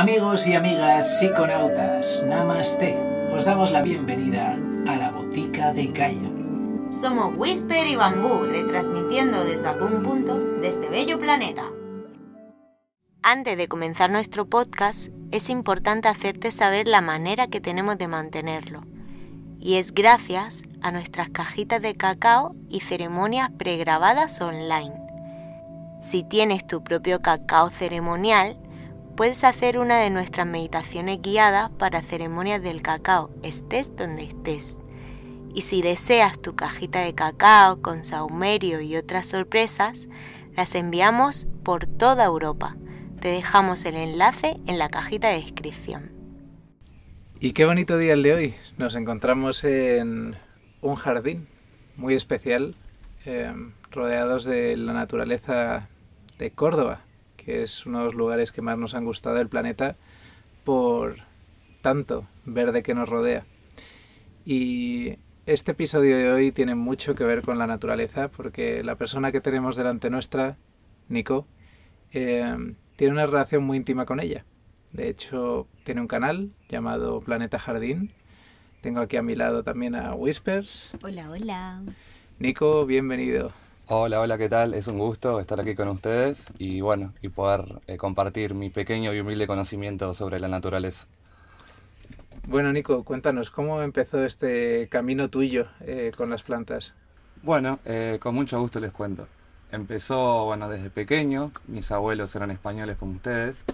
Amigos y amigas psiconautas, Namaste. Os damos la bienvenida a la Botica de Gaia. Somos Whisper y Bambú, retransmitiendo desde algún punto de este bello planeta. Antes de comenzar nuestro podcast, es importante hacerte saber la manera que tenemos de mantenerlo. Y es gracias a nuestras cajitas de cacao y ceremonias pregrabadas online. Si tienes tu propio cacao ceremonial, puedes hacer una de nuestras meditaciones guiadas para ceremonias del cacao, estés donde estés. Y si deseas tu cajita de cacao con saumerio y otras sorpresas, las enviamos por toda Europa. Te dejamos el enlace en la cajita de descripción. Y qué bonito día el de hoy. Nos encontramos en un jardín muy especial, eh, rodeados de la naturaleza de Córdoba, que es uno de los lugares que más nos han gustado del planeta por tanto verde que nos rodea. Y este episodio de hoy tiene mucho que ver con la naturaleza, porque la persona que tenemos delante nuestra, Nico, eh, tiene una relación muy íntima con ella. De hecho, tiene un canal llamado Planeta Jardín. Tengo aquí a mi lado también a Whispers. Hola, hola. Nico, bienvenido. Hola, hola, ¿qué tal? Es un gusto estar aquí con ustedes y bueno, y poder eh, compartir mi pequeño y humilde conocimiento sobre la naturaleza. Bueno, Nico, cuéntanos, ¿cómo empezó este camino tuyo eh, con las plantas? Bueno, eh, con mucho gusto les cuento. Empezó, bueno, desde pequeño, mis abuelos eran españoles como ustedes,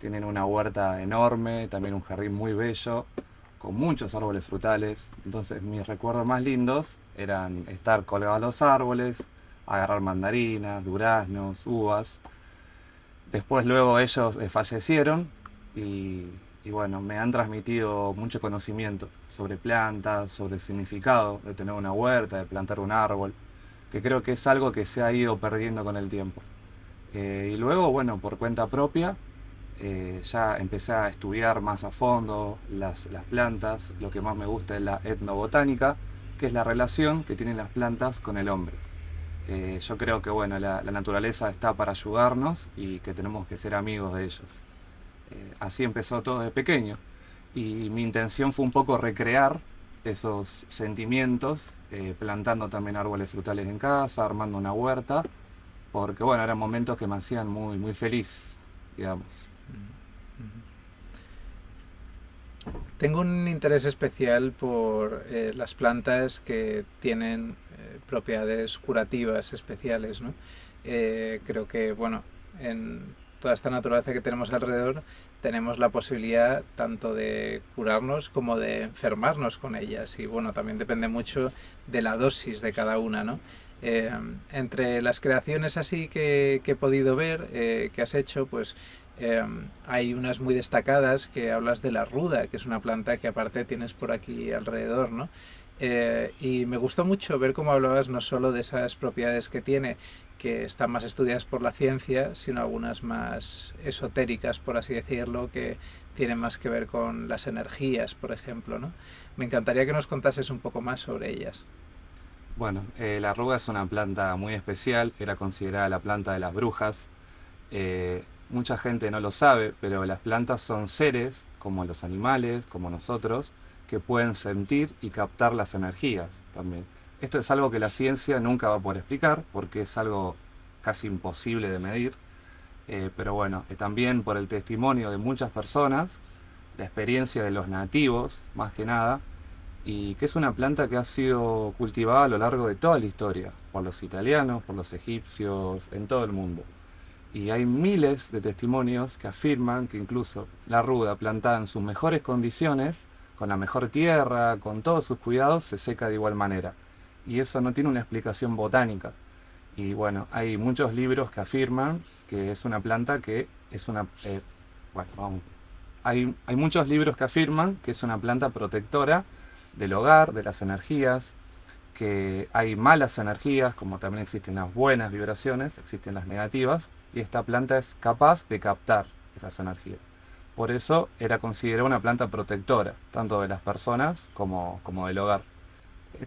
tienen una huerta enorme, también un jardín muy bello, con muchos árboles frutales, entonces mis recuerdos más lindos eran estar colgados a los árboles, agarrar mandarinas, duraznos, uvas. Después luego ellos eh, fallecieron y, bueno, me han transmitido mucho conocimiento sobre plantas, sobre el significado de tener una huerta, de plantar un árbol, que creo que es algo que se ha ido perdiendo con el tiempo. Eh, y luego, bueno, por cuenta propia, eh, ya empecé a estudiar más a fondo las, las plantas. Lo que más me gusta es la etnobotánica, que es la relación que tienen las plantas con el hombre. Eh, yo creo que bueno, la, naturaleza está para ayudarnos y que tenemos que ser amigos de ellos. Eh, así empezó todo de pequeño y mi intención fue un poco recrear esos sentimientos, eh, plantando también árboles frutales en casa, armando una huerta, porque bueno, eran momentos que me hacían muy, muy feliz, digamos. Tengo un interés especial por las plantas que tienen propiedades curativas especiales. ¿no? Eh, creo que, bueno, en toda esta naturaleza que tenemos alrededor, tenemos la posibilidad tanto de curarnos como de enfermarnos con ellas. Y bueno, también depende mucho de la dosis de cada una, ¿no? Eh, entre las creaciones así que, he podido ver, eh, que has hecho, pues hay unas muy destacadas que hablas de la ruda, que es una planta que aparte tienes por aquí alrededor, ¿no? Eh, y me gustó mucho ver cómo hablabas no solo de esas propiedades que tiene, que están más estudiadas por la ciencia, sino algunas más esotéricas, por así decirlo, que tienen más que ver con las energías, por ejemplo. ¿no? Me encantaría que nos contases un poco más sobre ellas. Bueno, eh, la arruga es una planta muy especial, era considerada la planta de las brujas. Eh, mucha gente no lo sabe, pero las plantas son seres, como los animales, como nosotros, que pueden sentir y captar las energías también. Esto es algo que la ciencia nunca va a poder explicar porque es algo casi imposible de medir. Eh, pero bueno, eh, también por el testimonio de muchas personas, la experiencia de los nativos, más que nada, y que es una planta que ha sido cultivada a lo largo de toda la historia, por los italianos, por los egipcios, en todo el mundo. Y hay miles de testimonios que afirman que incluso la ruda plantada en sus mejores condiciones con la mejor tierra, con todos sus cuidados, se seca de igual manera. Y eso no tiene una explicación botánica. Y bueno, hay muchos libros que afirman que es una planta que es una... Eh, bueno. Hay, hay muchos libros que afirman que es una planta protectora del hogar, de las energías, que hay malas energías, como también existen las buenas vibraciones, existen las negativas, y esta planta es capaz de captar esas energías. Por eso era considerada una planta protectora, tanto de las personas como, como del hogar.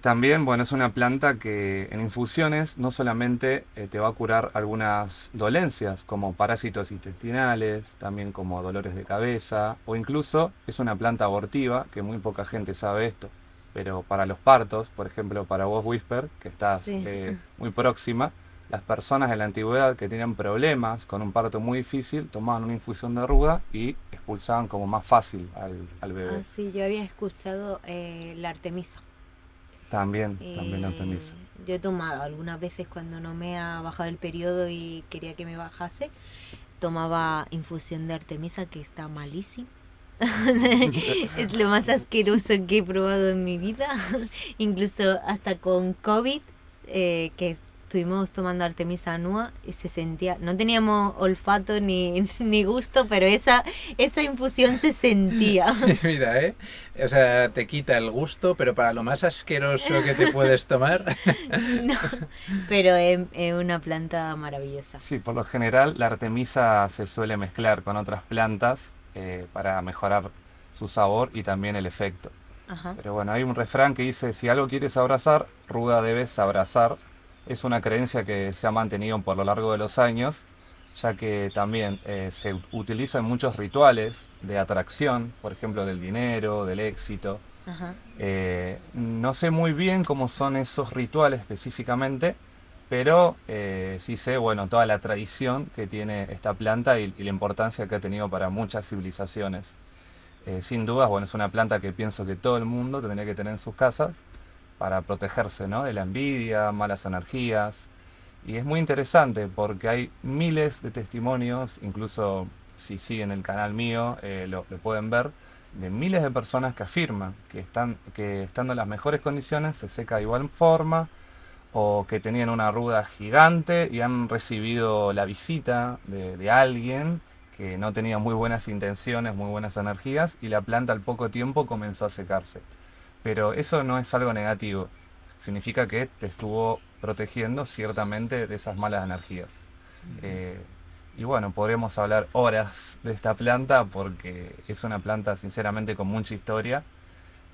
También, bueno, es una planta que en infusiones no solamente eh, te va a curar algunas dolencias como parásitos intestinales, también como dolores de cabeza, o incluso es una planta abortiva, que muy poca gente sabe esto, pero para los partos, por ejemplo, para vos Whisper, que estás eh, muy próxima, las personas en la antigüedad que tenían problemas con un parto muy difícil tomaban una infusión de ruda y expulsaban como más fácil al, al bebé. Ah, sí, yo había escuchado eh, la artemisa. También, también la artemisa. Yo he tomado algunas veces cuando no me ha bajado el periodo y quería que me bajase, tomaba infusión de artemisa que está malísima. es lo más asqueroso que he probado en mi vida. Incluso hasta con COVID, eh, que estuvimos tomando Artemisa Anua y se sentía, no teníamos olfato ni, ni gusto, pero esa, esa infusión se sentía. Mira, ¿eh? O sea, te quita el gusto, pero para lo más asqueroso que te puedes tomar. no, pero es, una planta maravillosa. Sí, por lo general la Artemisa se suele mezclar con otras plantas eh, para mejorar su sabor y también el efecto. Pero bueno, hay un refrán que dice, si algo quieres abrazar, ruda debes abrazar es una creencia que se ha mantenido por lo largo de los años, ya que también eh, se utiliza en muchos rituales de atracción, por ejemplo del dinero, del éxito. Eh, no sé muy bien cómo son esos rituales específicamente, pero eh, sí sé, bueno, toda la tradición que tiene esta planta y, la importancia que ha tenido para muchas civilizaciones. sin dudas, bueno, es una planta que pienso que todo el mundo tendría que tener en sus casas para protegerse ¿no? de la envidia, malas energías. Y es muy interesante porque hay miles de testimonios, incluso si siguen el canal mío eh, lo, pueden ver, de miles de personas que afirman que, están, que estando en las mejores condiciones se seca de igual forma o que tenían una ruda gigante y han recibido la visita de, de alguien que no tenía muy buenas intenciones, muy buenas energías y la planta al poco tiempo comenzó a secarse. Pero eso no es algo negativo. Significa que te estuvo protegiendo ciertamente de esas malas energías. Eh, y bueno, podríamos hablar horas de esta planta porque es una planta sinceramente con mucha historia.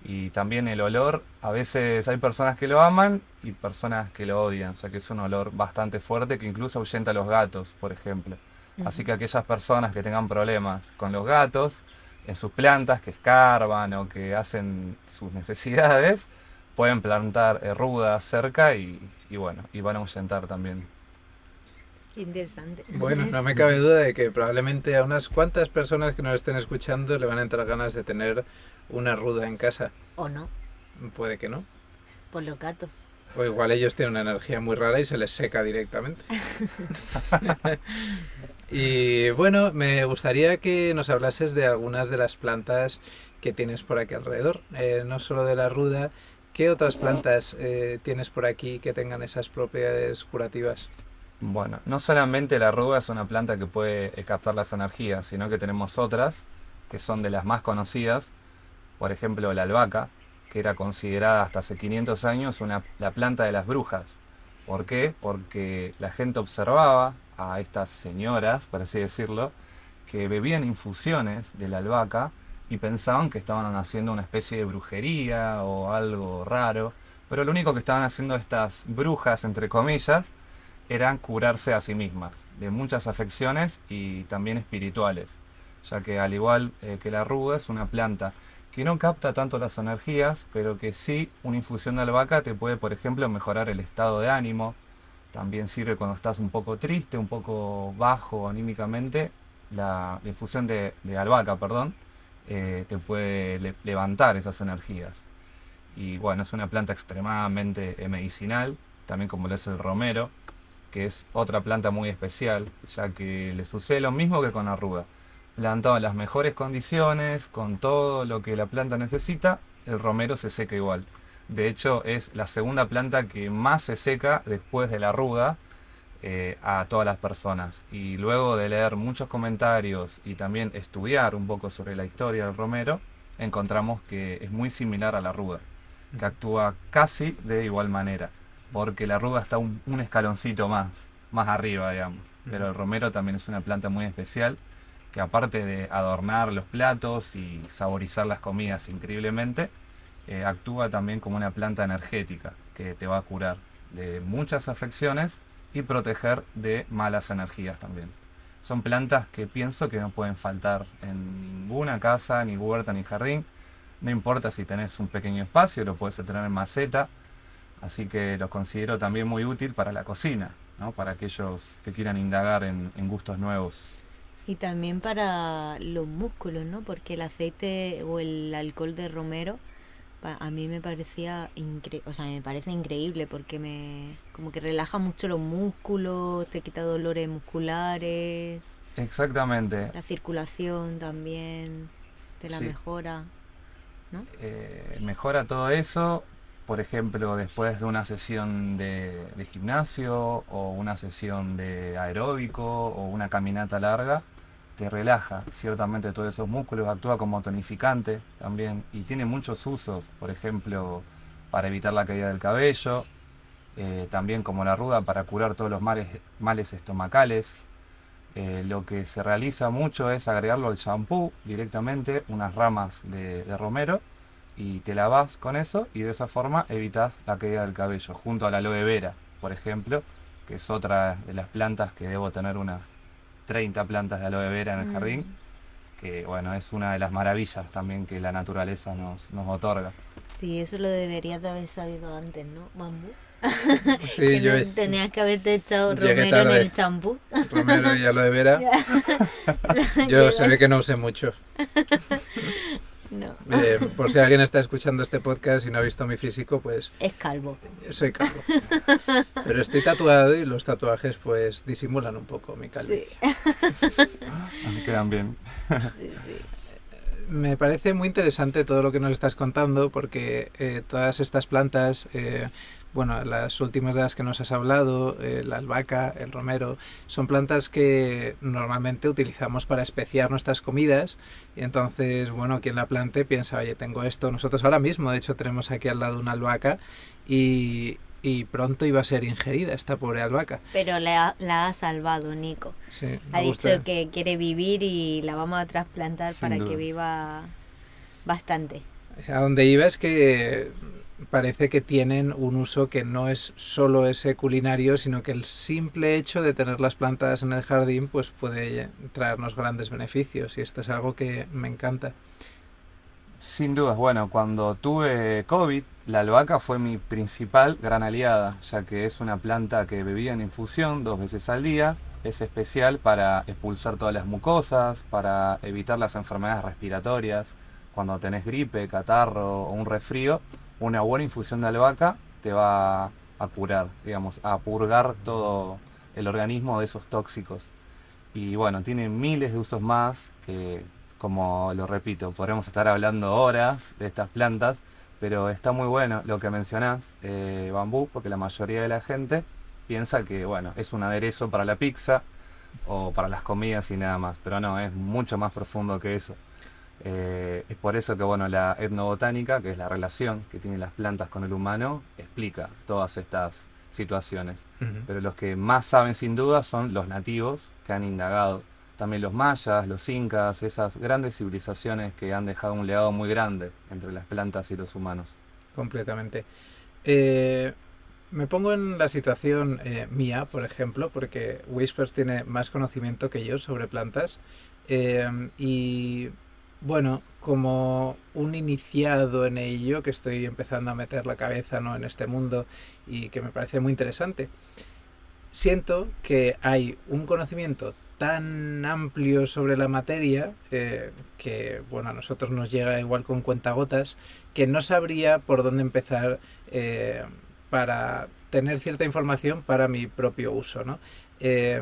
Y también el olor, a veces hay personas que lo aman y personas que lo odian. O sea que es un olor bastante fuerte que incluso ahuyenta a los gatos, por ejemplo. Así que aquellas personas que tengan problemas con los gatos, en sus plantas que escarban o que hacen sus necesidades, pueden plantar rudas cerca y, bueno, y van a ahuyentar también. interesante. Bueno, no me cabe duda de que probablemente a unas cuantas personas que nos estén escuchando le van a entrar ganas de tener una ruda en casa. ¿O no? Puede que no. Por los gatos. O igual ellos tienen una energía muy rara y se les seca directamente. y bueno, me gustaría que nos hablases de algunas de las plantas que tienes por aquí alrededor. Eh, no solo de la ruda, ¿qué otras plantas eh, tienes por aquí que tengan esas propiedades curativas? Bueno, no solamente la ruda es una planta que puede captar las energías, sino que tenemos otras que son de las más conocidas. Por ejemplo, la albahaca, que era considerada hasta hace 500 años una, la planta de las brujas. ¿Por qué? Porque la gente observaba a estas señoras, por así decirlo, que bebían infusiones de la albahaca y pensaban que estaban haciendo una especie de brujería o algo raro, pero lo único que estaban haciendo estas brujas, entre comillas, eran curarse a sí mismas de muchas afecciones y también espirituales, ya que al igual eh, que la ruda es una planta que no capta tanto las energías, pero que sí una infusión de albahaca te puede, por ejemplo, mejorar el estado de ánimo. También sirve cuando estás un poco triste, un poco bajo anímicamente. La, infusión de, albahaca, perdón, eh, te puede levantar esas energías. Y bueno, es una planta extremadamente eh, medicinal, también como lo es el romero, que es otra planta muy especial, ya que le sucede lo mismo que con la ruda plantado en las mejores condiciones, con todo lo que la planta necesita, el romero se seca igual. De hecho, es la segunda planta que más se seca después de la ruda eh, a todas las personas. Y luego de leer muchos comentarios y también estudiar un poco sobre la historia del romero, encontramos que es muy similar a la ruda, que actúa casi de igual manera, porque la ruda está un, un escaloncito más, más arriba, digamos. Pero el romero también es una planta muy especial que aparte de adornar los platos y saborizar las comidas increíblemente, eh, actúa también como una planta energética que te va a curar de muchas afecciones y proteger de malas energías también. Son plantas que pienso que no pueden faltar en ninguna casa, ni huerta, ni jardín. No importa si tenés un pequeño espacio, lo puedes tener en maceta. Así que los considero también muy útil para la cocina, ¿no? para aquellos que quieran indagar en, en gustos nuevos. Y también para los músculos, ¿no? Porque el aceite o el alcohol de romero a mí me parecía increíble, o sea, me parece increíble porque me como que relaja mucho los músculos, te quita dolores musculares. Exactamente. La circulación también te la mejora, ¿no? Eh, mejora todo eso, por ejemplo, después de una sesión de, de gimnasio o una sesión de aeróbico o una caminata larga te relaja ciertamente todos esos músculos, actúa como tonificante también y tiene muchos usos, por ejemplo, para evitar la caída del cabello, eh, también como la ruda para curar todos los males, males estomacales. Eh, lo que se realiza mucho es agregarlo al champú directamente, unas ramas de, de, romero, y te lavas con eso y de esa forma evitas la caída del cabello, junto a la aloe vera, por ejemplo, que es otra de las plantas que debo tener unas 30 plantas de aloe vera en el mm. jardín, que bueno, es una de las maravillas también que la naturaleza nos, nos otorga. Sí, eso lo deberías de haber sabido antes, ¿no? Bambú. Sí, yo tenías que haberte echado romero en el champú. Romero y aloe vera. yo se ve que no usé mucho. Eh, por si alguien está escuchando este podcast y no ha visto mi físico, pues... Es calvo. Soy calvo. Pero estoy tatuado y los tatuajes pues disimulan un poco mi calvicie. Sí. Me quedan bien. Sí, sí me parece muy interesante todo lo que nos estás contando porque eh, todas estas plantas eh, bueno, las últimas de las que nos has hablado, eh, la albahaca, el romero, son plantas que normalmente utilizamos para especiar nuestras comidas y entonces, bueno, quien la plante piensa, oye, tengo esto. Nosotros ahora mismo, de hecho, tenemos aquí al lado una albahaca y, pronto iba a ser ingerida esta pobre albahaca. Pero la, la ha salvado, Nico. Sí, ha dicho que quiere vivir y la vamos a trasplantar para que viva bastante. A donde iba es que parece que tienen un uso que no es solo ese culinario, sino que el simple hecho de tener las plantas en el jardín pues puede traernos grandes beneficios y esto es algo que me encanta. Sin dudas, bueno, cuando tuve COVID, la albahaca fue mi principal gran aliada, ya que es una planta que bebía en infusión dos veces al día, es especial para expulsar todas las mucosas, para evitar las enfermedades respiratorias, cuando tenés gripe, catarro o un resfrío, una buena infusión de albahaca te va a curar, digamos, a purgar todo el organismo de esos tóxicos. Y bueno, tiene miles de usos más que, como lo repito, podremos estar hablando horas de estas plantas, pero está muy bueno lo que mencionás, eh, bambú, porque la mayoría de la gente piensa que, bueno, es un aderezo para la pizza o para las comidas y nada más, pero no, es mucho más profundo que eso. Eh, es por eso que bueno, la etnobotánica, que es la relación que tienen las plantas con el humano, explica todas estas situaciones. Pero los que más saben sin duda son los nativos que han indagado. También los mayas, los incas, esas grandes civilizaciones que han dejado un legado muy grande entre las plantas y los humanos. Completamente. Eh, me pongo en la situación eh, mía, por ejemplo, porque Whispers tiene más conocimiento que yo sobre plantas. y bueno, como un iniciado en ello, que estoy empezando a meter la cabeza ¿no? en este mundo y que me parece muy interesante, siento que hay un conocimiento tan amplio sobre la materia eh, que bueno a nosotros nos llega igual con cuentagotas que no sabría por dónde empezar eh, para tener cierta información para mi propio uso ¿no? Eh,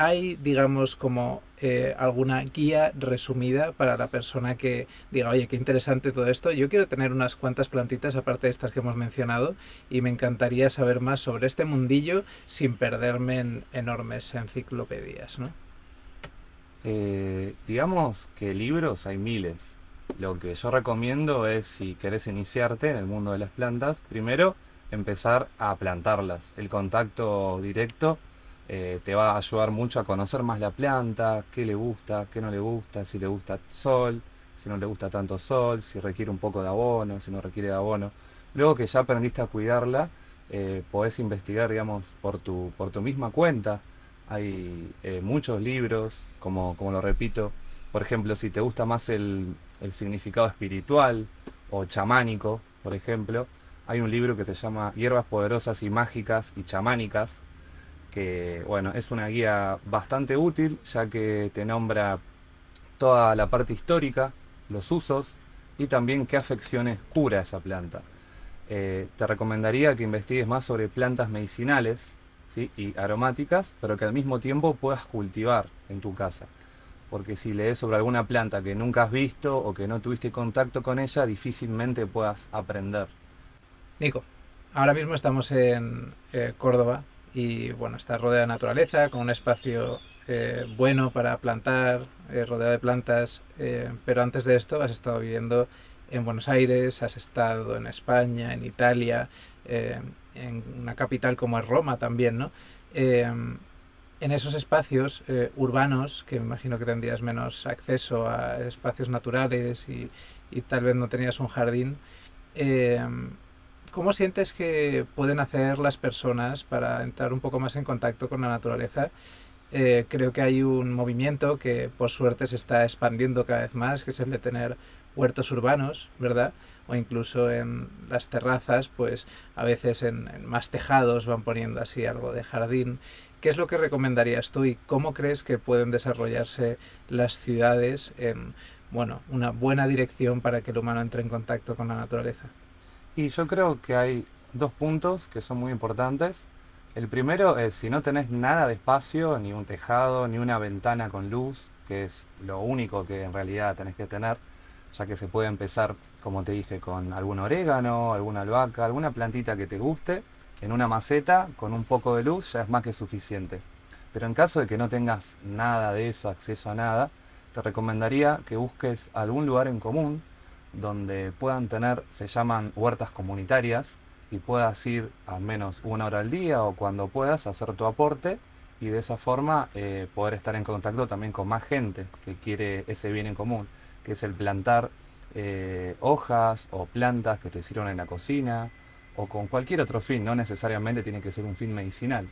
hay, digamos, como eh, alguna guía resumida para la persona que diga, oye, qué interesante todo esto. Yo quiero tener unas cuantas plantitas, aparte de estas que hemos mencionado, y me encantaría saber más sobre este mundillo sin perderme en enormes enciclopedias, ¿no? Eh, digamos que libros hay miles. Lo que yo recomiendo es, si querés iniciarte en el mundo de las plantas, primero empezar a plantarlas. El contacto directo eh, te va a ayudar mucho a conocer más la planta, qué le gusta, qué no le gusta, si le gusta sol, si no le gusta tanto sol, si requiere un poco de abono, si no requiere de abono. Luego que ya aprendiste a cuidarla, eh, podés investigar, digamos, por tu, por tu misma cuenta. Hay eh, muchos libros, como, como lo repito. Por ejemplo, si te gusta más el, el significado espiritual o chamánico, por ejemplo, hay un libro que se llama Hierbas Poderosas y Mágicas y Chamánicas, que bueno, es una guía bastante útil ya que te nombra toda la parte histórica, los usos y también qué afecciones cura esa planta. Eh, te recomendaría que investigues más sobre plantas medicinales y aromáticas, pero que al mismo tiempo puedas cultivar en tu casa. Porque si lees sobre alguna planta que nunca has visto o que no tuviste contacto con ella, difícilmente puedas aprender. Nico, ahora mismo estamos en eh, Córdoba y bueno, está rodeada de naturaleza, con un espacio eh, bueno para plantar, rodeado de plantas, pero antes de esto has estado viviendo en Buenos Aires, has estado en España, en Italia, eh, en una capital como es Roma también, ¿no? Eh, en esos espacios eh, urbanos, que me imagino que tendrías menos acceso a espacios naturales y, y tal vez no tenías un jardín, ¿cómo sientes que pueden hacer las personas para entrar un poco más en contacto con la naturaleza? creo que hay un movimiento que por suerte se está expandiendo cada vez más, que es el de tener huertos urbanos, ¿verdad? O incluso en las terrazas, pues a veces en, más tejados van poniendo así algo de jardín. ¿Qué es lo que recomendarías tú y cómo crees que pueden desarrollarse las ciudades en, bueno, una buena dirección para que el humano entre en contacto con la naturaleza? Y yo creo que hay dos puntos que son muy importantes. El primero es si no tenés nada de espacio, ni un tejado, ni una ventana con luz, que es lo único que en realidad tenés que tener, ya que se puede empezar, como te dije, con algún orégano, alguna albahaca, alguna plantita que te guste, en una maceta con un poco de luz ya es más que suficiente. Pero en caso de que no tengas nada de eso, acceso a nada, te recomendaría que busques algún lugar en común donde puedan tener, se llaman huertas comunitarias, y puedas ir al menos una hora al día o cuando puedas hacer tu aporte y de esa forma eh, poder estar en contacto también con más gente que quiere ese bien en común que es el plantar eh, hojas o plantas que te sirvan en la cocina o con cualquier otro fin, no necesariamente tiene que ser un fin medicinal.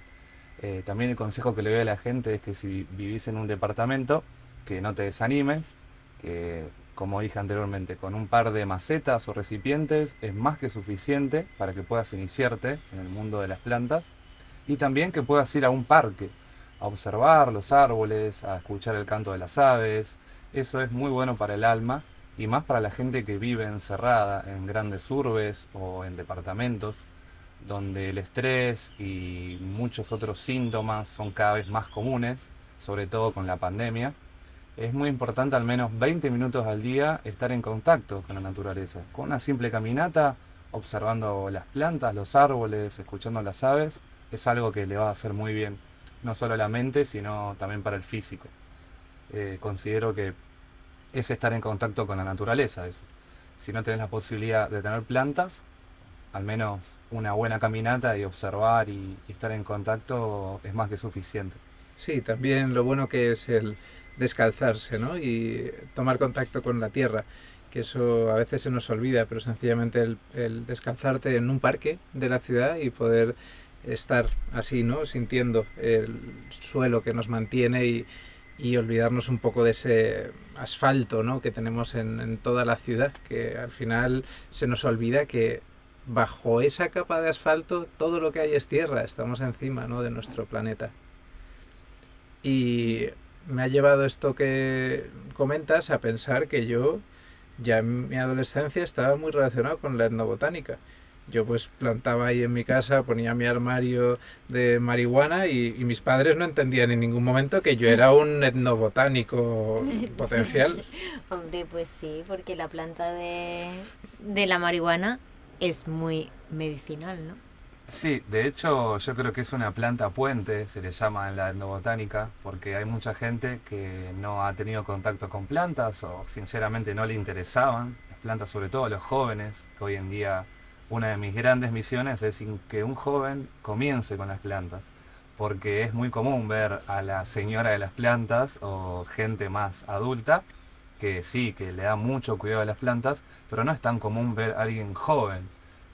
Eh, también el consejo que le doy a la gente es que si vivís en un departamento, que no te desanimes, que como dije anteriormente, con un par de macetas o recipientes es más que suficiente para que puedas iniciarte en el mundo de las plantas y también que puedas ir a un parque a observar los árboles, a escuchar el canto de las aves, eso es muy bueno para el alma y más para la gente que vive encerrada en grandes urbes o en departamentos, donde el estrés y muchos otros síntomas son cada vez más comunes, sobre todo con la pandemia. Es muy importante al menos 20 minutos al día estar en contacto con la naturaleza, con una simple caminata, observando las plantas, los árboles, escuchando las aves, es algo que le va a hacer muy bien, no solo a la mente, sino también para el físico. Eh, considero que es estar en contacto con la naturaleza. Si no tenés la posibilidad de tener plantas, al menos una buena caminata y observar y, estar en contacto es más que suficiente. Sí, también lo bueno que es el descalzarse ¿no? y tomar contacto con la tierra, que eso a veces se nos olvida, pero sencillamente el, el descalzarte en un parque de la ciudad y poder estar así, ¿no? sintiendo el suelo que nos mantiene y, y olvidarnos un poco de ese asfalto ¿no? que tenemos en, toda la ciudad, que al final se nos olvida que bajo esa capa de asfalto todo lo que hay es tierra, estamos encima ¿no? de nuestro planeta. Y me ha llevado esto que comentas a pensar que yo ya en mi adolescencia estaba muy relacionado con la etnobotánica yo pues plantaba ahí en mi casa, ponía mi armario de marihuana y, mis padres no entendían en ningún momento que yo era un etnobotánico potencial. Hombre, pues sí, porque la planta de, de la marihuana es muy medicinal, ¿no? Sí, de hecho yo creo que es una planta puente, se le llama en la etnobotánica, porque hay mucha gente que no ha tenido contacto con plantas o sinceramente no le interesaban las plantas, sobre todo los jóvenes, que hoy en día una de mis grandes misiones es que un joven comience con las plantas, porque es muy común ver a la señora de las plantas o gente más adulta que sí, que le da mucho cuidado a las plantas, pero no es tan común ver a alguien joven,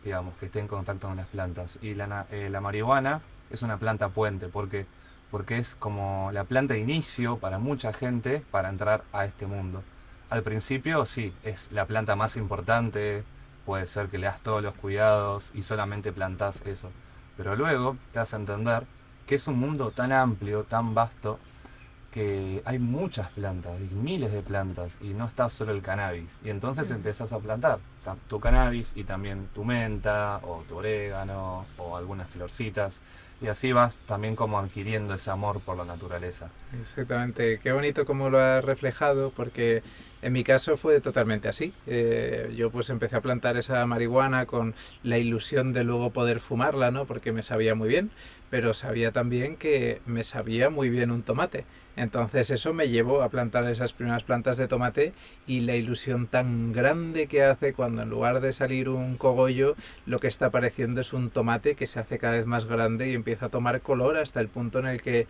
digamos, que esté en contacto con las plantas. Y la, eh, la marihuana es una planta puente, porque, porque es como la planta de inicio para mucha gente para entrar a este mundo. Al principio sí, es la planta más importante, puede ser que le das todos los cuidados y solamente plantas eso. Pero luego te hace entender que es un mundo tan amplio, tan vasto, que hay muchas plantas, hay miles de plantas y no está solo el cannabis. Y entonces mm. empiezas a plantar tu cannabis y también tu menta o tu orégano o algunas florcitas. Y así vas también como adquiriendo ese amor por la naturaleza. Exactamente, qué bonito como lo has reflejado porque en mi caso fue totalmente así. Eh, yo pues empecé a plantar esa marihuana con la ilusión de luego poder fumarla, ¿no? Porque me sabía muy bien, pero sabía también que me sabía muy bien un tomate. Entonces eso me llevó a plantar esas primeras plantas de tomate y la ilusión tan grande que hace cuando en lugar de salir un cogollo, lo que está apareciendo es un tomate que se hace cada vez más grande y empieza a tomar color hasta el punto en el que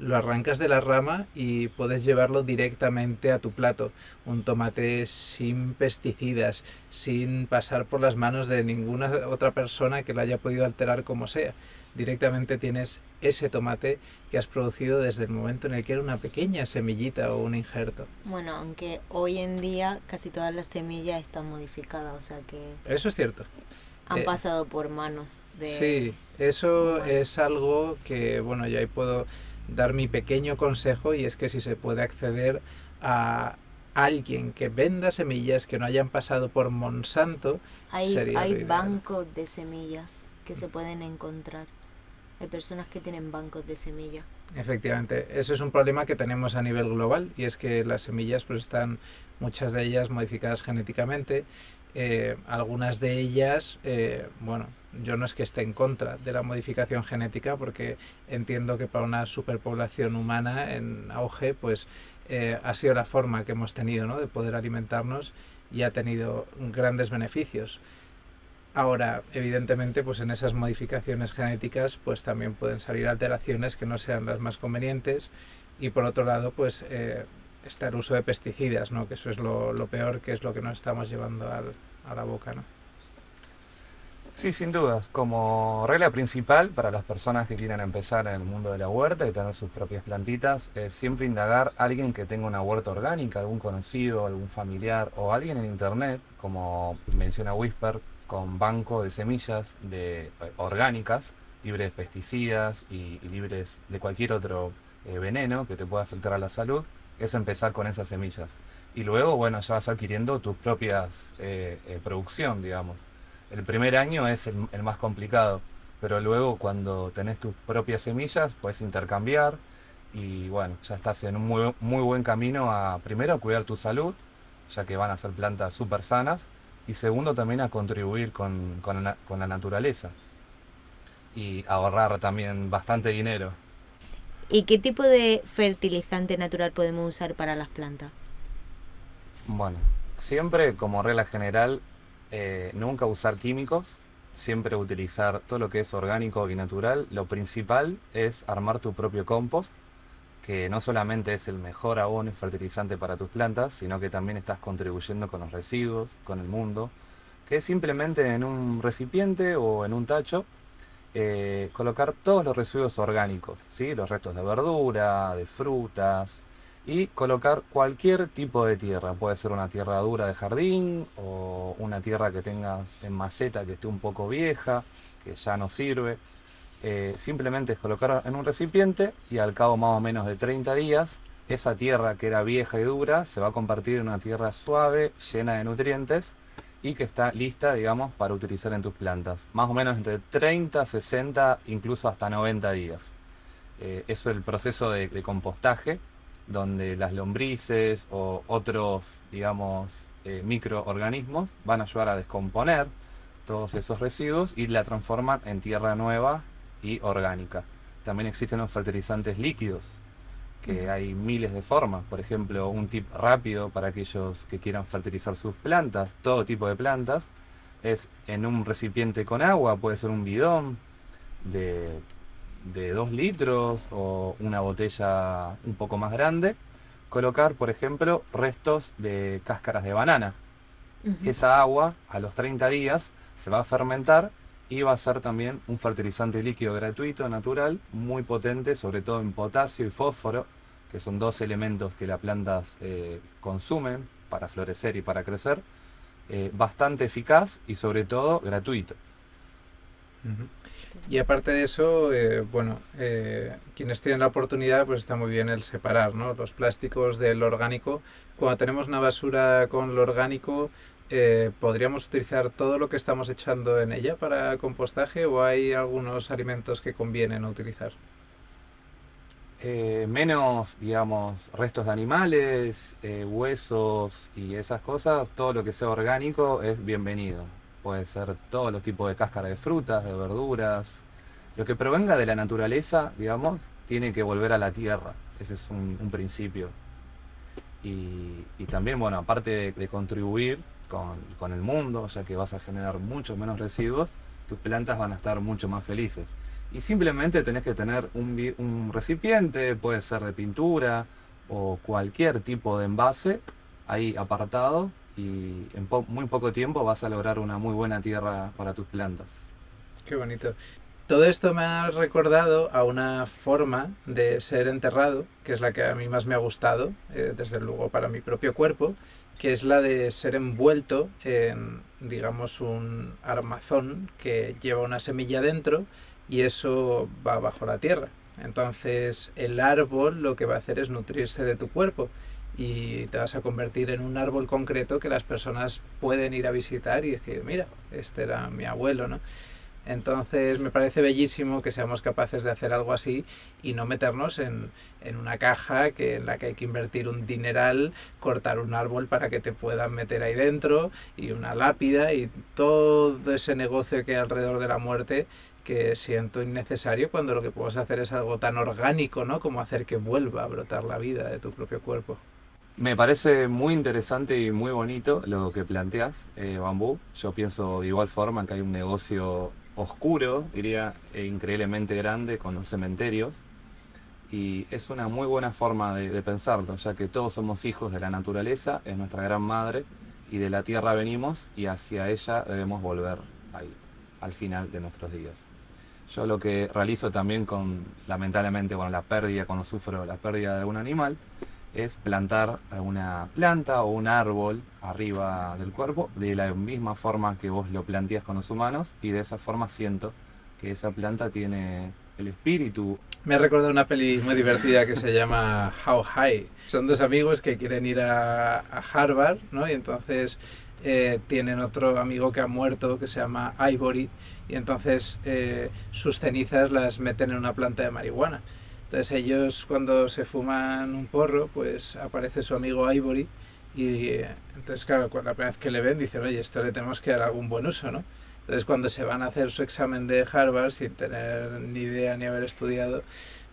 lo arrancas de la rama y puedes llevarlo directamente a tu plato. Un tomate sin pesticidas, sin pasar por las manos de ninguna otra persona que lo haya podido alterar como sea. Directamente tienes ese tomate que has producido desde el momento en el que era una pequeña semillita o un injerto. Bueno, aunque hoy en día casi todas las semillas están modificadas, o sea que... Eso es cierto. Han eh, pasado por manos de... Sí, eso es algo que, bueno, yo ahí puedo dar mi pequeño consejo y es que si se puede acceder a alguien que venda semillas que no hayan pasado por Monsanto, hay, hay bancos de semillas que se pueden encontrar. Hay personas que tienen bancos de semillas. Efectivamente, eso es un problema que tenemos a nivel global y es que las semillas pues están muchas de ellas modificadas genéticamente eh, algunas de ellas, eh, bueno, yo no es que esté en contra de la modificación genética, porque entiendo que para una superpoblación humana en auge, pues eh, ha sido la forma que hemos tenido ¿no? de poder alimentarnos y ha tenido grandes beneficios. Ahora, evidentemente, pues en esas modificaciones genéticas, pues también pueden salir alteraciones que no sean las más convenientes y por otro lado, pues está el uso de pesticidas, ¿no? que eso es lo, peor, que es lo que nos estamos llevando al, a la boca. ¿no? Sí, sin dudas. Como regla principal para las personas que quieran empezar en el mundo de la huerta y tener sus propias plantitas, es siempre indagar a alguien que tenga una huerta orgánica, algún conocido, algún familiar o alguien en internet, como menciona Whisper, con banco de semillas de, eh, orgánicas, libres de pesticidas y, libres de cualquier otro eh, veneno que te pueda afectar a la salud es empezar con esas semillas. Y luego, bueno, ya vas adquiriendo tus propias eh, eh, producción, digamos. El primer año es el, más complicado, pero luego cuando tenés tus propias semillas, puedes intercambiar y bueno, ya estás en un muy, muy buen camino a, primero, cuidar tu salud, ya que van a ser plantas súper sanas, y segundo, también a contribuir con, con, la, con la naturaleza y ahorrar también bastante dinero. ¿Y qué tipo de fertilizante natural podemos usar para las plantas? Bueno, siempre como regla general, eh, nunca usar químicos, siempre utilizar todo lo que es orgánico y natural. Lo principal es armar tu propio compost, que no solamente es el mejor abono y fertilizante para tus plantas, sino que también estás contribuyendo con los residuos, con el mundo, que es simplemente en un recipiente o en un tacho eh, colocar todos los residuos orgánicos, ¿sí? los restos de verdura, de frutas, y colocar cualquier tipo de tierra. Puede ser una tierra dura de jardín o una tierra que tengas en maceta que esté un poco vieja, que ya no sirve. Eh, simplemente es colocar en un recipiente y al cabo más o menos de 30 días, esa tierra que era vieja y dura se va a convertir en una tierra suave, llena de nutrientes y que está lista, digamos, para utilizar en tus plantas. Más o menos entre 30, 60, incluso hasta 90 días. Eh, eso es el proceso de, compostaje, donde las lombrices o otros, digamos, eh, microorganismos van a ayudar a descomponer todos esos residuos y la transforman en tierra nueva y orgánica. También existen los fertilizantes líquidos, que hay miles de formas. Por ejemplo, un tip rápido para aquellos que quieran fertilizar sus plantas, todo tipo de plantas, es en un recipiente con agua, puede ser un bidón de, de 2 litros o una botella un poco más grande. colocar, por ejemplo, restos de cáscaras de banana. Esa agua, a los 30 días, se va a fermentar y va a ser también un fertilizante líquido gratuito, natural, muy potente, sobre todo en potasio y fósforo, que son dos elementos que las plantas eh, consumen para florecer y para crecer, eh, bastante eficaz y sobre todo gratuito. Y aparte de eso, eh, bueno, quienes tienen la oportunidad, pues está muy bien el separar ¿no? los plásticos del orgánico. Cuando tenemos una basura con lo orgánico, eh, ¿podríamos utilizar todo lo que estamos echando en ella para compostaje o hay algunos alimentos que convienen utilizar? Eh, menos, digamos, restos de animales, eh, huesos y esas cosas, todo lo que sea orgánico es bienvenido. Puede ser todos los tipos de cáscara de frutas, de verduras. Lo que provenga de la naturaleza, digamos, tiene que volver a la tierra. Ese es un, principio. Y, también, bueno, aparte de contribuir con, el mundo, ya que vas a generar mucho menos residuos, tus plantas van a estar mucho más felices. Y simplemente tenés que tener un, recipiente, puede ser de pintura o cualquier tipo de envase ahí apartado y en muy poco tiempo vas a lograr una muy buena tierra para tus plantas. Qué bonito. Todo esto me ha recordado a una forma de ser enterrado, que es la que a mí más me ha gustado, eh, desde luego para mi propio cuerpo, que es la de ser envuelto en, digamos, un armazón que lleva una semilla dentro y eso va bajo la tierra. Entonces el árbol lo que va a hacer es nutrirse de tu cuerpo y te vas a convertir en un árbol concreto que las personas pueden ir a visitar y decir, mira, este era mi abuelo, ¿no? Entonces me parece bellísimo que seamos capaces de hacer algo así y no meternos en, una caja que, en la que hay que invertir un dineral, cortar un árbol para que te puedan meter ahí dentro y una lápida y todo ese negocio que hay alrededor de la muerte que siento innecesario cuando lo que podemos hacer es algo tan orgánico, ¿no? Como hacer que vuelva a brotar la vida de tu propio cuerpo. Me parece muy interesante y muy bonito lo que planteas, eh, Bambú. Yo pienso de igual forma que hay un negocio oscuro, diría, e increíblemente grande con los cementerios. Y es una muy buena forma de, pensarlo, ya que todos somos hijos de la naturaleza, es nuestra gran madre, y de la tierra venimos y hacia ella debemos volver ahí, al final de nuestros días. Yo lo que realizo también con, lamentablemente, con la pérdida, cuando sufro la pérdida de algún animal, es plantar una planta o un árbol arriba del cuerpo de la misma forma que vos lo planteas con los humanos y de esa forma siento que esa planta tiene el espíritu. Me ha recordado una peli muy divertida que se llama How High. Son dos amigos que quieren ir a, Harvard, ¿no? Y entonces eh, tienen otro amigo que ha muerto que se llama Ivory y entonces eh, sus cenizas las meten en una planta de marihuana. Entonces ellos cuando se fuman un porro, pues aparece su amigo Ivory y entonces claro, la primera vez que le ven dicen, oye, esto le tenemos que dar algún buen uso, ¿no? Entonces cuando se van a hacer su examen de Harvard sin tener ni idea ni haber estudiado,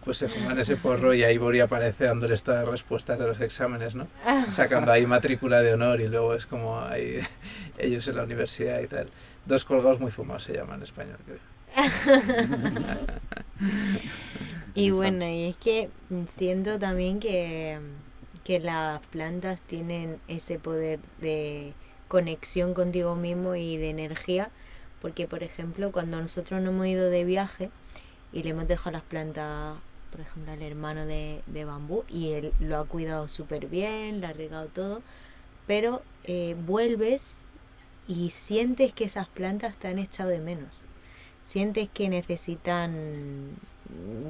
pues se fuman ese porro y Ivory aparece dándoles todas las respuestas de los exámenes, ¿no? Sacando ahí matrícula de honor y luego es como ahí ellos en la universidad y tal. Dos colgados muy fumados se llaman en español, creo. y bueno, y es que siento también que, que las plantas tienen ese poder de conexión contigo mismo y de energía, porque por ejemplo cuando nosotros nos hemos ido de viaje y le hemos dejado las plantas, por ejemplo al hermano de, bambú, y él lo ha cuidado súper bien, lo ha regado todo, pero eh, vuelves y sientes que esas plantas te han echado de menos. Sientes que necesitan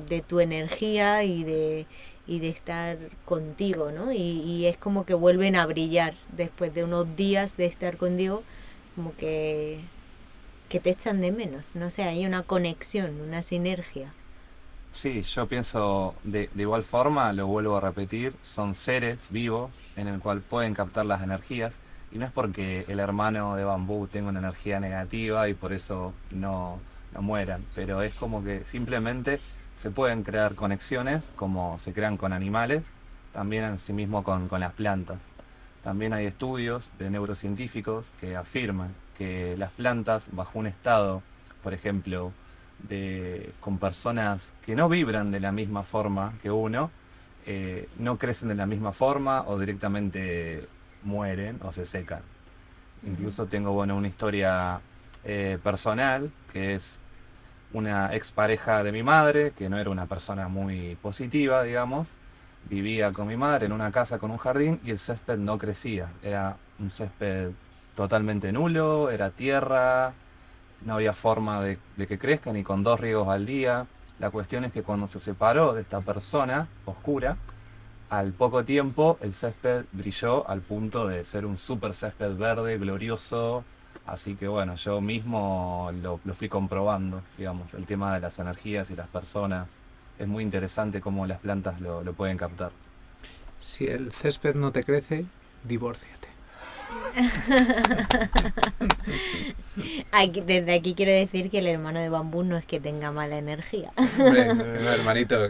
de tu energía y de, y de estar contigo, ¿no? Y, es como que vuelven a brillar después de unos días de estar contigo, como que, que te echan de menos, no sé, hay una conexión, una sinergia. Sí, yo pienso de, de igual forma, lo vuelvo a repetir, son seres vivos en el cual pueden captar las energías y no es porque el hermano de bambú tenga una energía negativa y por eso no, no mueran, pero es como que simplemente se pueden crear conexiones como se crean con animales, también en sí mismo con, las plantas. También hay estudios de neurocientíficos que afirman que las plantas bajo un estado, por ejemplo, de, con personas que no vibran de la misma forma que uno, eh, no crecen de la misma forma o directamente mueren o se secan. Incluso tengo bueno, una historia eh, personal que es una expareja de mi madre, que no era una persona muy positiva, digamos. Vivía con mi madre en una casa con un jardín y el césped no crecía. Era un césped totalmente nulo, era tierra, no había forma de, que crezca ni con dos riegos al día. La cuestión es que cuando se separó de esta persona oscura, al poco tiempo el césped brilló al punto de ser un super césped verde, glorioso. Así que bueno, yo mismo lo, fui comprobando, digamos, el tema de las energías y las personas. Es muy interesante cómo las plantas lo, lo pueden captar. Si el césped no te crece, divórciate. desde aquí quiero decir que el hermano de bambú no es que tenga mala energía. hermanito,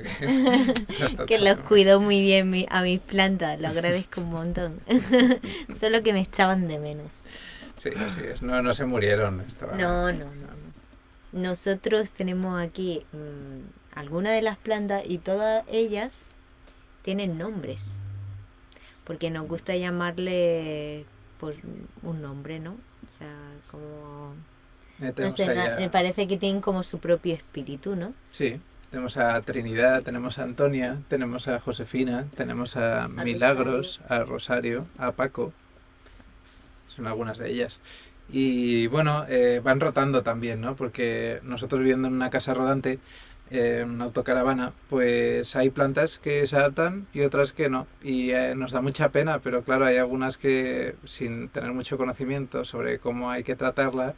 que, los cuidó muy bien a mis plantas, lo agradezco un montón. Solo que me echaban de menos. Sí, así es. No, no se murieron. No, no, no. Nosotros tenemos aquí mm, algunas de las plantas y todas ellas tienen nombres. Porque nos gusta llamarle por un nombre, ¿no? O sea, como... No sé, me parece que tienen como su propio espíritu, ¿no? Sí, tenemos a Trinidad, tenemos a Antonia, tenemos a Josefina, tenemos a, Milagros, a Rosario, a Paco. Son algunas de ellas. Y bueno, eh, van rotando también, ¿no? Porque nosotros viviendo en una casa rodante, en una autocaravana, pues hay plantas que se adaptan y otras que no. Y eh, nos da mucha pena, pero claro, hay algunas que sin tener mucho conocimiento sobre cómo hay que tratarla,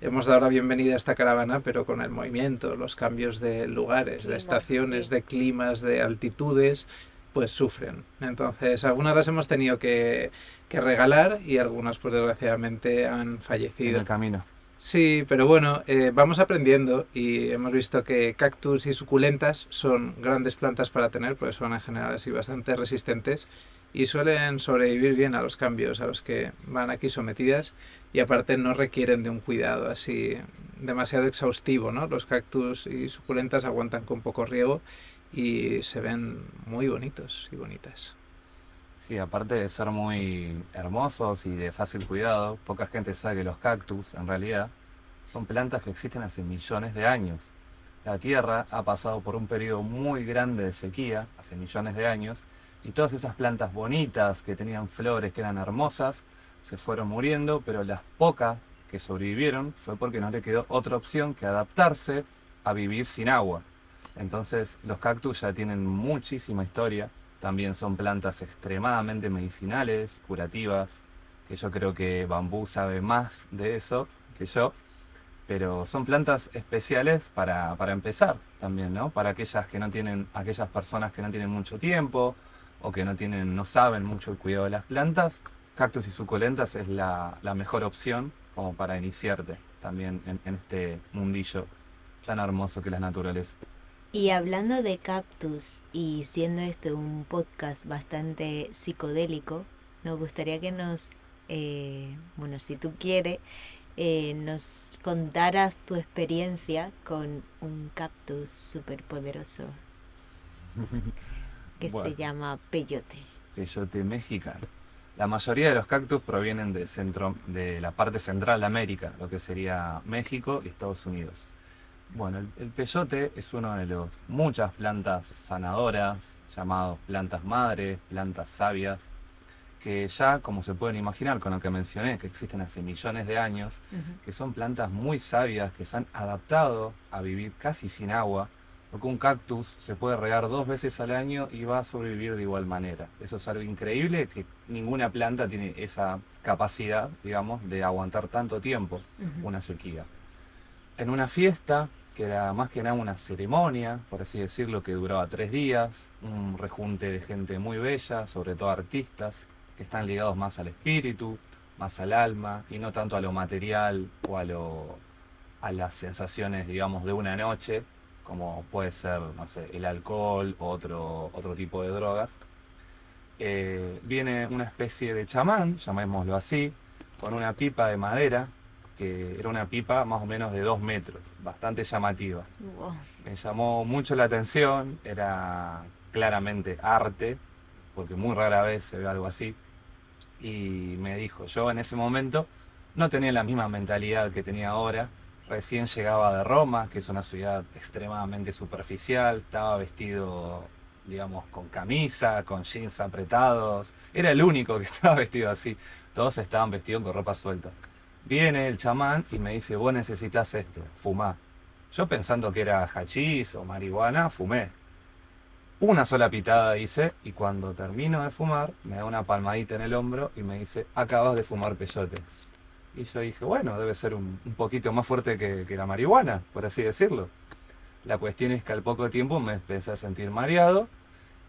hemos dado la bienvenida a esta caravana, pero con el movimiento, los cambios de lugares, de estaciones, de climas, de altitudes, pues sufren. Entonces, algunas las hemos tenido que, que regalar y algunas, pues desgraciadamente, han fallecido. En el camino. Sí, pero bueno, eh, vamos aprendiendo y hemos visto que cactus y suculentas son grandes plantas para tener, porque son en general así bastante resistentes y suelen sobrevivir bien a los cambios a los que van aquí sometidas y aparte no requieren de un cuidado así demasiado exhaustivo, ¿no? Los cactus y suculentas aguantan con poco riego y se ven muy bonitos y bonitas. Sí, aparte de ser muy hermosos y de fácil cuidado, poca gente sabe que los cactus, en realidad, son plantas que existen hace millones de años. La Tierra ha pasado por un periodo muy grande de sequía, hace millones de años, y todas esas plantas bonitas que tenían flores, que eran hermosas, se fueron muriendo, pero las pocas que sobrevivieron fue porque no le quedó otra opción que adaptarse a vivir sin agua. Entonces los cactus ya tienen muchísima historia, también son plantas extremadamente medicinales, curativas, que yo creo que bambú sabe más de eso que yo. Pero son plantas especiales para, empezar también, ¿no? Para aquellas que no tienen, aquellas personas que no tienen mucho tiempo o que no tienen, no saben mucho el cuidado de las plantas, cactus y suculentas es la, mejor opción como para iniciarte también en, en este mundillo tan hermoso que es la naturaleza. Y hablando de cactus y siendo esto un podcast bastante psicodélico, nos gustaría que nos, eh, bueno, si tú quieres, eh, nos contaras tu experiencia con un cactus súper poderoso que se llama peyote. Peyote mexicano. La mayoría de los cactus provienen de, centro, de la parte central de América, lo que sería México y Estados Unidos. Bueno, el, peyote es una de las muchas plantas sanadoras, llamadas plantas madres, plantas sabias, que ya, como se pueden imaginar con lo que mencioné, que existen hace millones de años, que son plantas muy sabias, que se han adaptado a vivir casi sin agua, porque un cactus se puede regar dos veces al año y va a sobrevivir de igual manera. Eso es algo increíble, que ninguna planta tiene esa capacidad, digamos, de aguantar tanto tiempo una sequía. En una fiesta, que era más que nada una ceremonia, por así decirlo, que duraba tres días, un rejunte de gente muy bella, sobre todo artistas, que están ligados más al espíritu, más al alma, y no tanto a lo material o a, lo, a las sensaciones, digamos, de una noche, como puede ser, no sé, el alcohol o otro, otro tipo de drogas. Eh, viene una especie de chamán, llamémoslo así, con una pipa de madera que era una pipa más o menos de dos metros, bastante llamativa. Me llamó mucho la atención, era claramente arte, porque muy rara vez se ve algo así. Y me dijo, yo en ese momento no tenía la misma mentalidad que tenía ahora. Recién llegaba de Roma, que es una ciudad extremadamente superficial, estaba vestido, digamos, con camisa, con jeans apretados. Era el único que estaba vestido así. Todos estaban vestidos con ropa suelta. Viene el chamán y me dice, vos necesitas esto, fumá. Yo pensando que era hachís o marihuana, fumé. Una sola pitada hice y cuando termino de fumar me da una palmadita en el hombro y me dice, acabas de fumar peyote. Y yo dije, bueno, debe ser un, poquito más fuerte que, que, la marihuana, por así decirlo. La cuestión es que al poco tiempo me empecé a sentir mareado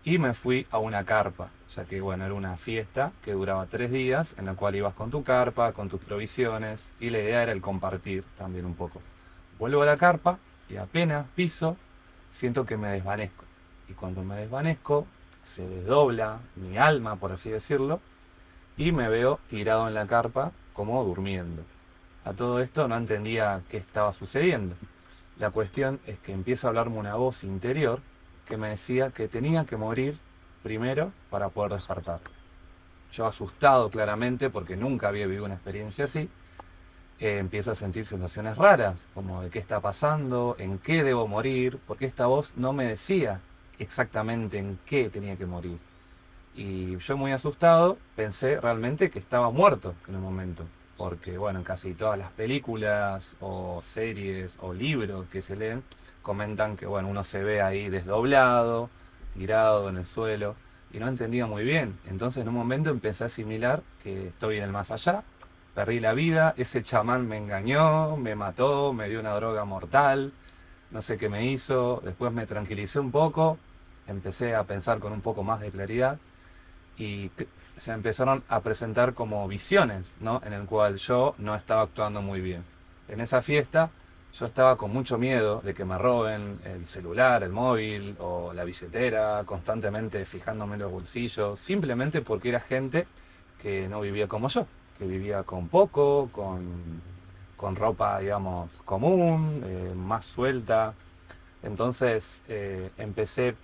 y me fui a una carpa, ya que bueno, era una fiesta que duraba tres días, en la cual ibas con tu carpa, con tus provisiones, y la idea era el compartir también un poco. Vuelvo a la carpa y apenas piso, siento que me desvanezco. Y cuando me desvanezco, se desdobla mi alma, por así decirlo, y me veo tirado en la carpa como durmiendo. A todo esto no entendía qué estaba sucediendo. La cuestión es que empieza a hablarme una voz interior que me decía que tenía que morir primero para poder despertar. Yo asustado claramente porque nunca había vivido una experiencia así, eh, empiezo a sentir sensaciones raras, como de qué está pasando, en qué debo morir, porque esta voz no me decía exactamente en qué tenía que morir. Y yo muy asustado pensé realmente que estaba muerto en el momento. Porque, bueno, en casi todas las películas o series o libros que se leen, comentan que, bueno, uno se ve ahí desdoblado, tirado en el suelo, y no entendía muy bien. Entonces en un momento empecé a asimilar que estoy en el más allá, perdí la vida, ese chamán me engañó, me mató, me dio una droga mortal, no sé qué me hizo, después me tranquilicé un poco, empecé a pensar con un poco más de claridad y se empezaron a presentar como visiones, ¿no? En el cual yo no estaba actuando muy bien. En esa fiesta yo estaba con mucho miedo de que me roben el celular, el móvil o la billetera, constantemente fijándome en los bolsillos, simplemente porque era gente que no vivía como yo, que vivía con poco, con, con ropa, digamos, común, eh, más suelta. Entonces eh, empecé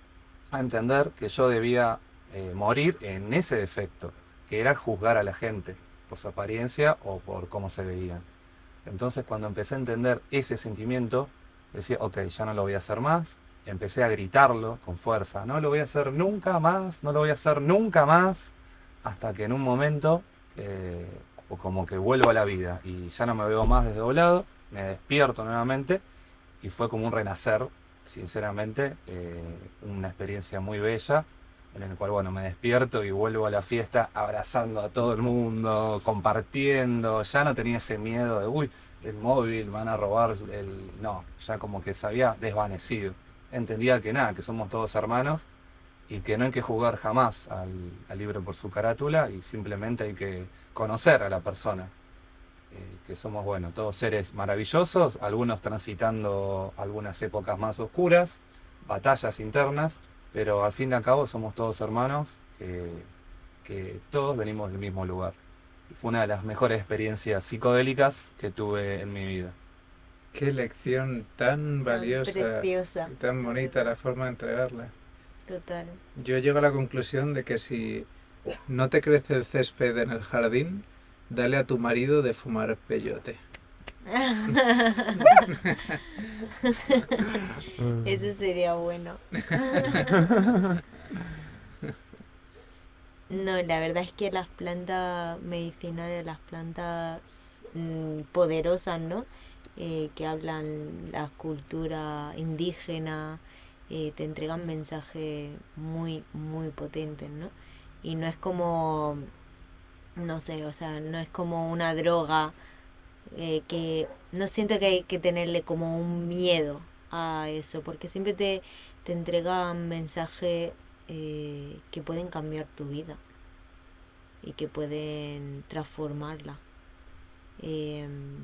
a entender que yo debía eh, morir en ese defecto, que era juzgar a la gente por su apariencia o por cómo se veían. Entonces cuando empecé a entender ese sentimiento, decía, ok, ya no lo voy a hacer más, empecé a gritarlo con fuerza, no lo voy a hacer nunca más, no lo voy a hacer nunca más, hasta que en un momento eh, como que vuelvo a la vida y ya no me veo más desdoblado, me despierto nuevamente y fue como un renacer, sinceramente, eh, una experiencia muy bella en el cual, bueno, me despierto y vuelvo a la fiesta abrazando a todo el mundo, compartiendo, ya no tenía ese miedo de, uy, el móvil, van a robar el... No, ya como que se había desvanecido. Entendía que nada, que somos todos hermanos y que no hay que jugar jamás al, libro por su carátula y simplemente hay que conocer a la persona. Eh, que somos, bueno, todos seres maravillosos, algunos transitando algunas épocas más oscuras, batallas internas, pero al fin y al cabo somos todos hermanos, que, todos venimos del mismo lugar. Y fue una de las mejores experiencias psicodélicas que tuve en mi vida. Qué lección tan valiosa Preciosa. y tan bonita la forma de entregarla. Total. Yo llego a la conclusión de que si no te crece el césped en el jardín, dale a tu marido de fumar peyote. Eso sería bueno. No, la verdad es que las plantas medicinales, las plantas mm, poderosas, ¿no? Eh, que hablan la cultura indígena, eh, te entregan mensajes muy, muy potentes, ¿no? Y no es como, no sé, o sea, no es como una droga eh, que no siento que hay que tenerle como un miedo a eso, porque siempre te, te entregan mensajes eh, que pueden cambiar tu vida y que pueden transformarla. Em,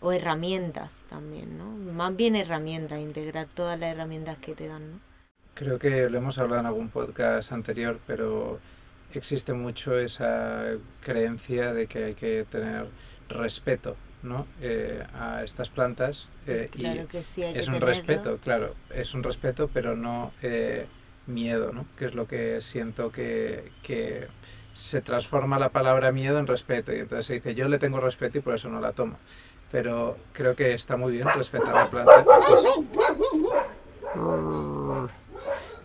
o herramientas también, ¿no? Más bien herramientas, integrar todas las herramientas que te dan, ¿no? Creo que lo hemos hablado en algún podcast anterior, pero existe mucho esa creencia de que hay que tener respeto ¿no? Eh, a estas plantas eh, y es un respeto, claro, es un respeto, pero no, eh, miedo, ¿no? Que es lo que siento que, que se transforma la palabra miedo en respeto y entonces se dice yo le tengo respeto y por eso no la tomo. Pero creo que está muy bien respetar la planta.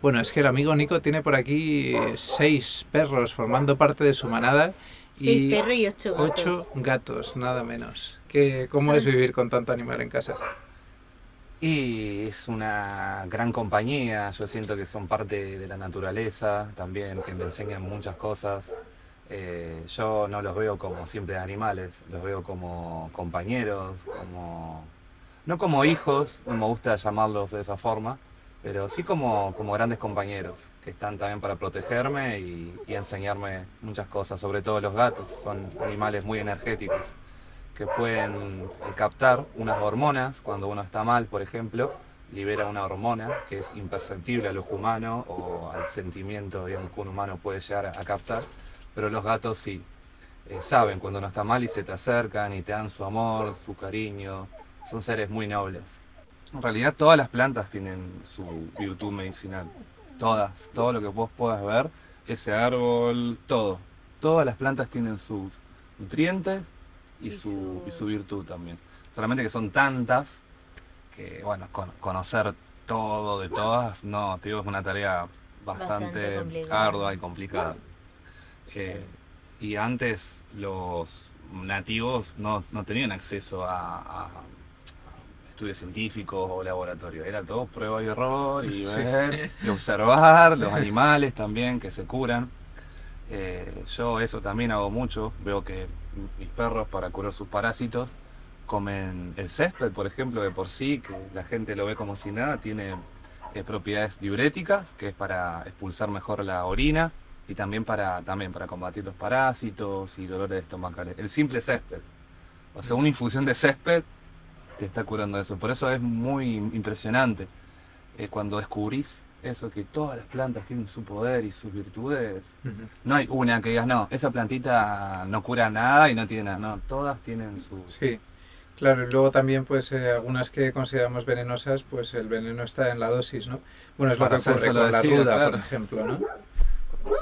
Bueno, es que el amigo Nico tiene por aquí seis perros formando parte de su manada. Seis perros y ocho gatos. Ocho gatos, nada menos. ¿Qué, ¿Cómo es vivir con tanto animal en casa? Y es una gran compañía, yo siento que son parte de la naturaleza también, que me enseñan muchas cosas. Eh, yo no los veo como simples animales, los veo como compañeros, como no como hijos, no me gusta llamarlos de esa forma, pero sí como, como grandes compañeros, que están también para protegerme y, enseñarme muchas cosas, sobre todo los gatos, son animales muy energéticos que pueden eh, captar unas hormonas cuando uno está mal, por ejemplo, libera una hormona que es imperceptible al ojo humano o al sentimiento digamos, que un humano puede llegar a, captar, pero los gatos sí, eh, saben cuando uno está mal y se te acercan y te dan su amor, su cariño, son seres muy nobles. En realidad todas las plantas tienen su virtud medicinal, todas, todo lo que vos puedas ver, ese árbol, todo, todas las plantas tienen sus nutrientes y, su, y su virtud también. Solamente que son tantas que, bueno, conocer todo de todas, no, te digo, es una tarea bastante, ardua y complicada. Eh, y antes los nativos no, no tenían acceso a, estudios científicos o laboratorios, era todo prueba y error y ver y observar los animales también que se curan. Eh, yo eso también hago mucho, veo que mis perros para curar sus parásitos comen el césped, por ejemplo, de por sí, que la gente lo ve como si nada, tiene eh, propiedades diuréticas, que es para expulsar mejor la orina y también para, también para combatir los parásitos y dolores estomacales. El simple césped. O sea, una infusión de césped te está curando eso. Por eso es muy impresionante eh, cuando descubrís eso, que todas las plantas tienen su poder y sus virtudes. No hay una que digas, no, esa plantita no cura nada y no tiene nada. No, todas tienen su... Sí, claro. Y luego también, pues, eh, algunas que consideramos venenosas, pues el veneno está en la dosis, ¿no? Bueno, es lo que ocurre con la ruda, por ejemplo, ¿no?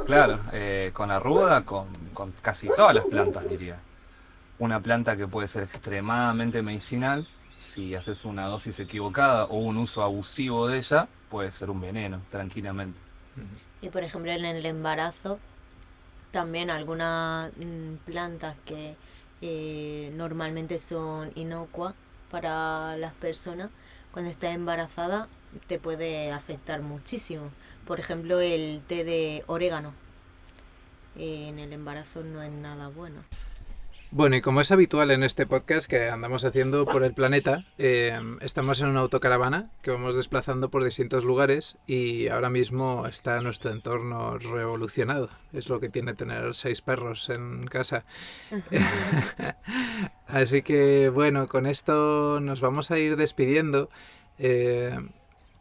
Claro, eh, con la ruda, con, con casi todas las plantas, diría. Una planta que puede ser extremadamente medicinal, si haces una dosis equivocada o un uso abusivo de ella, puede ser un veneno, tranquilamente. Y por ejemplo en el embarazo, también algunas mm, plantas que eh, normalmente son inocuas para las personas, cuando estás embarazada te puede afectar muchísimo. Por ejemplo, el té de orégano. Eh, en el embarazo no es nada bueno. Bueno, y como es habitual en este podcast que andamos haciendo por el planeta, eh, estamos en una autocaravana que vamos desplazando por distintos lugares y ahora mismo está nuestro entorno revolucionado. Es lo que tiene tener seis perros en casa. Así que bueno, con esto nos vamos a ir despidiendo. Eh,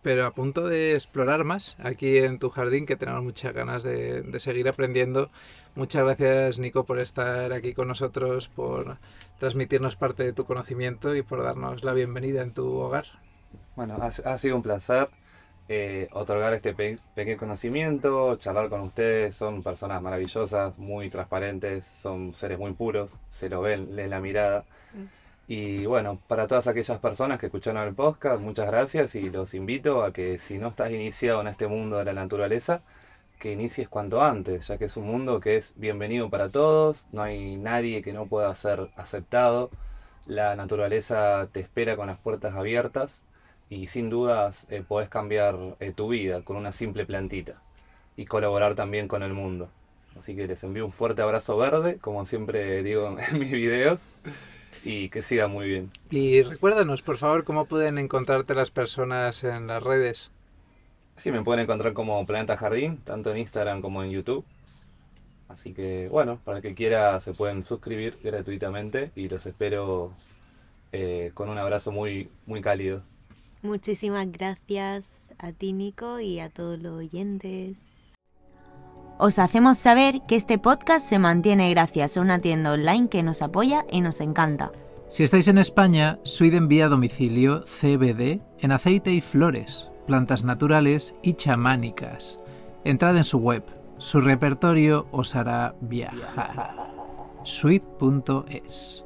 pero a punto de explorar más aquí en tu jardín, que tenemos muchas ganas de, de, seguir aprendiendo. Muchas gracias, Nico, por estar aquí con nosotros, por transmitirnos parte de tu conocimiento y por darnos la bienvenida en tu hogar. Bueno, ha, ha sido un placer eh, otorgar este pe pequeño conocimiento, charlar con ustedes. Son personas maravillosas, muy transparentes, son seres muy puros, se lo ven, leen la mirada. Mm. Y bueno, para todas aquellas personas que escucharon el podcast, muchas gracias y los invito a que si no estás iniciado en este mundo de la naturaleza, que inicies cuanto antes, ya que es un mundo que es bienvenido para todos, no hay nadie que no pueda ser aceptado, la naturaleza te espera con las puertas abiertas y sin dudas eh, podés cambiar eh, tu vida con una simple plantita y colaborar también con el mundo. Así que les envío un fuerte abrazo verde, como siempre digo en mis videos y que siga muy bien. Y recuérdanos, por favor, cómo pueden encontrarte las personas en las redes. Sí, me pueden encontrar como Planeta Jardín, tanto en Instagram como en YouTube. Así que, bueno, para el que quiera se pueden suscribir gratuitamente y los espero eh, con un abrazo muy, muy cálido. Muchísimas gracias a ti, Nico, y a todos los oyentes. Os hacemos saber que este podcast se mantiene gracias a una tienda online que nos apoya y nos encanta. Si estáis en España, Suide envía a domicilio CBD en aceite y flores, plantas naturales y chamánicas. Entrad en su web, su repertorio os hará viajar. Sweet.es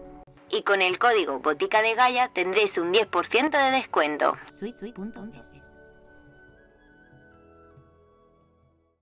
Y con el código Botica de Gaia tendréis un 10% de descuento. Sweet.es